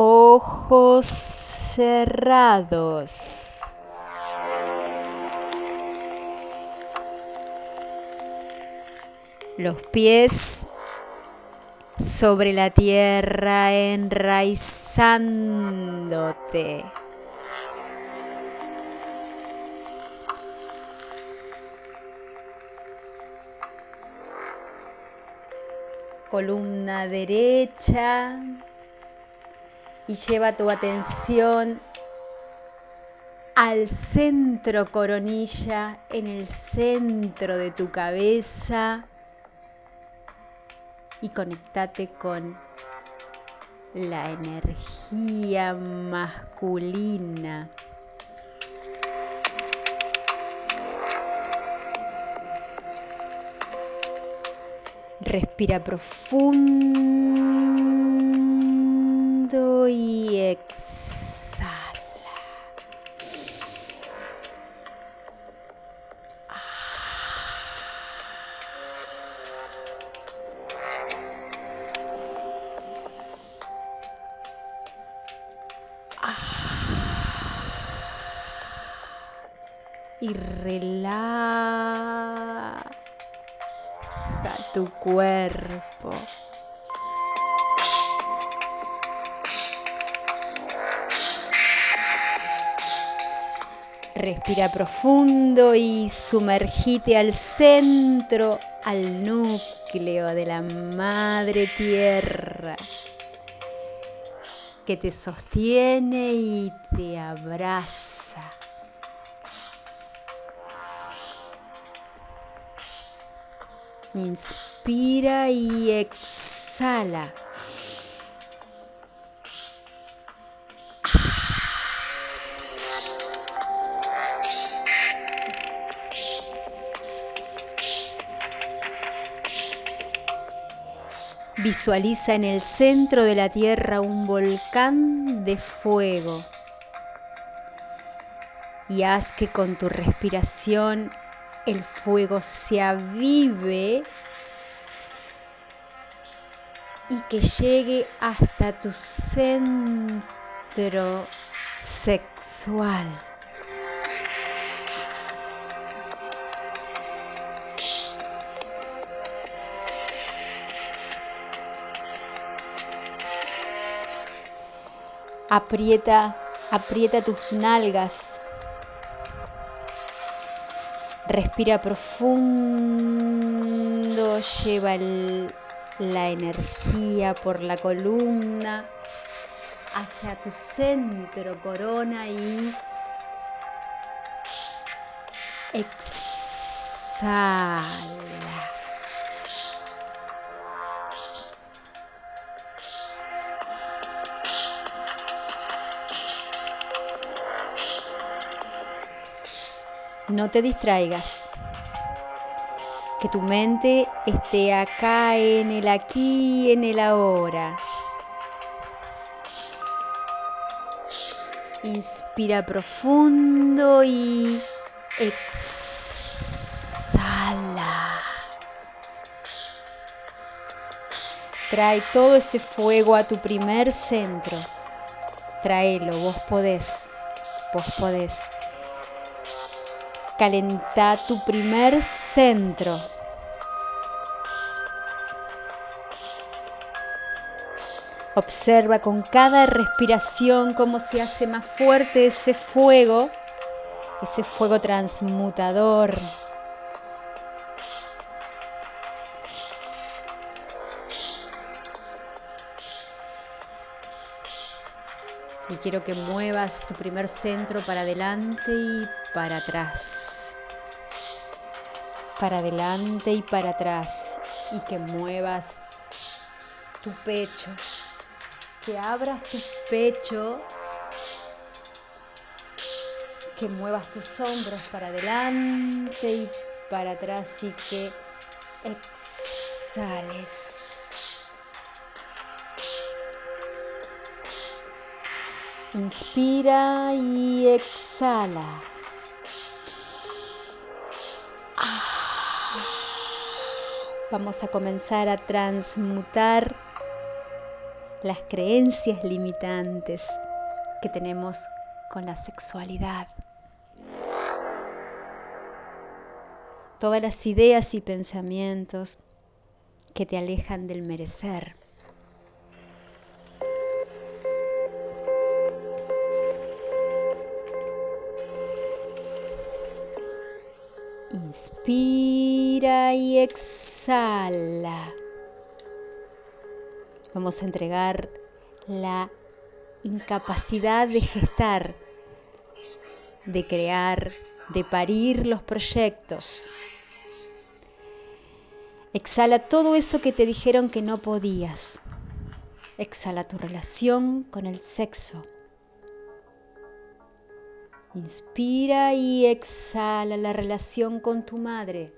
ojos cerrados. Los pies sobre la tierra enraizándote. Columna derecha y lleva tu atención al centro coronilla, en el centro de tu cabeza y conectate con la energía masculina. Respira profundo y exhala. y relaja tu cuerpo. Respira profundo y sumergite al centro, al núcleo de la madre tierra que te sostiene y te abraza. Inspira y exhala. Visualiza en el centro de la Tierra un volcán de fuego y haz que con tu respiración el fuego se avive y que llegue hasta tu centro sexual. Aprieta, aprieta tus nalgas. Respira profundo, lleva la energía por la columna hacia tu centro, corona y exhala. No te distraigas. Que tu mente esté acá en el aquí, en el ahora. Inspira profundo y exhala. Trae todo ese fuego a tu primer centro. Tráelo, vos podés. Vos podés. Calenta tu primer centro. Observa con cada respiración cómo se hace más fuerte ese fuego, ese fuego transmutador. Y quiero que muevas tu primer centro para adelante y para atrás. Para adelante y para atrás. Y que muevas tu pecho. Que abras tu pecho. Que muevas tus hombros para adelante y para atrás y que exhales. Inspira y exhala. Vamos a comenzar a transmutar las creencias limitantes que tenemos con la sexualidad. Todas las ideas y pensamientos que te alejan del merecer. Inspira y exhala. Vamos a entregar la incapacidad de gestar, de crear, de parir los proyectos. Exhala todo eso que te dijeron que no podías. Exhala tu relación con el sexo. Inspira y exhala la relación con tu madre.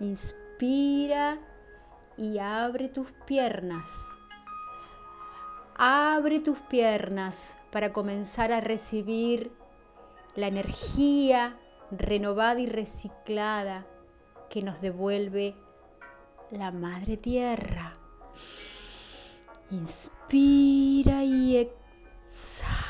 Inspira y abre tus piernas. Abre tus piernas para comenzar a recibir la energía renovada y reciclada que nos devuelve la Madre Tierra. Inspira y exhala.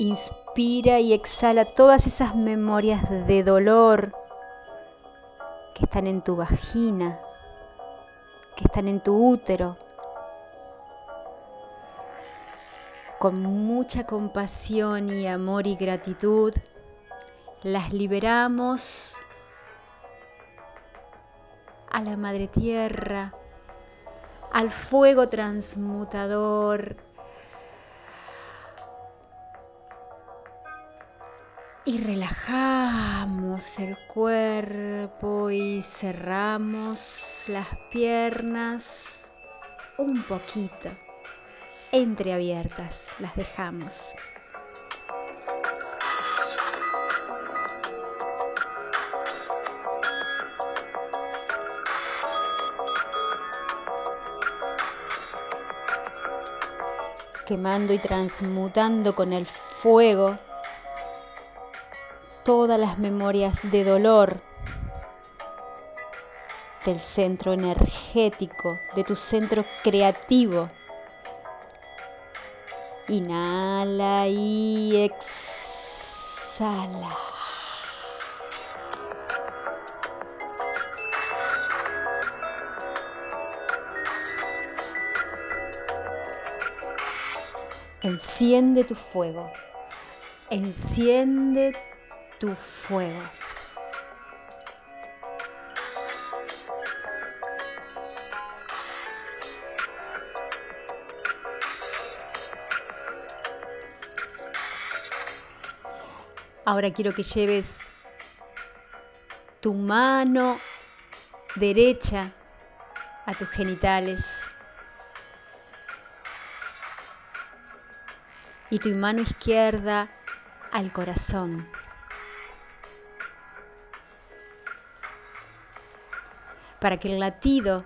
Inspira y exhala todas esas memorias de dolor que están en tu vagina, que están en tu útero. Con mucha compasión y amor y gratitud, las liberamos a la Madre Tierra, al fuego transmutador. Y relajamos el cuerpo y cerramos las piernas un poquito entreabiertas, las dejamos. quemando y transmutando con el fuego todas las memorias de dolor del centro energético, de tu centro creativo. Inhala y exhala. Enciende tu fuego. Enciende tu fuego. Ahora quiero que lleves tu mano derecha a tus genitales y tu mano izquierda al corazón. para que el latido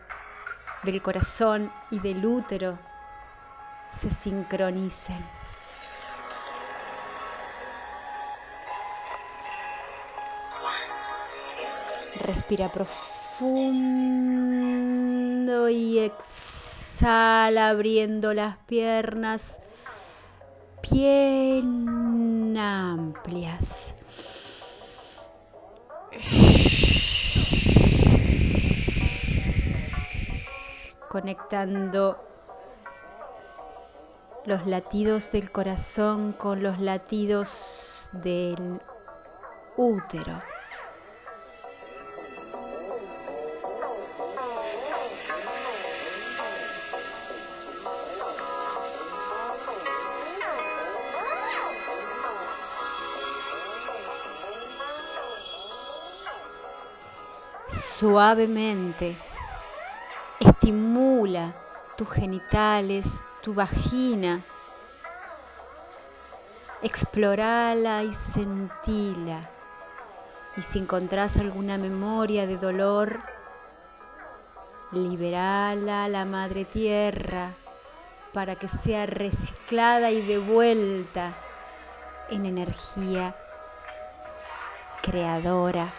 del corazón y del útero se sincronicen. Respira profundo y exhala abriendo las piernas bien amplias. conectando los latidos del corazón con los latidos del útero. Suavemente Estimula tus genitales, tu vagina. Explorala y sentila. Y si encontrás alguna memoria de dolor, liberala a la madre tierra para que sea reciclada y devuelta en energía creadora.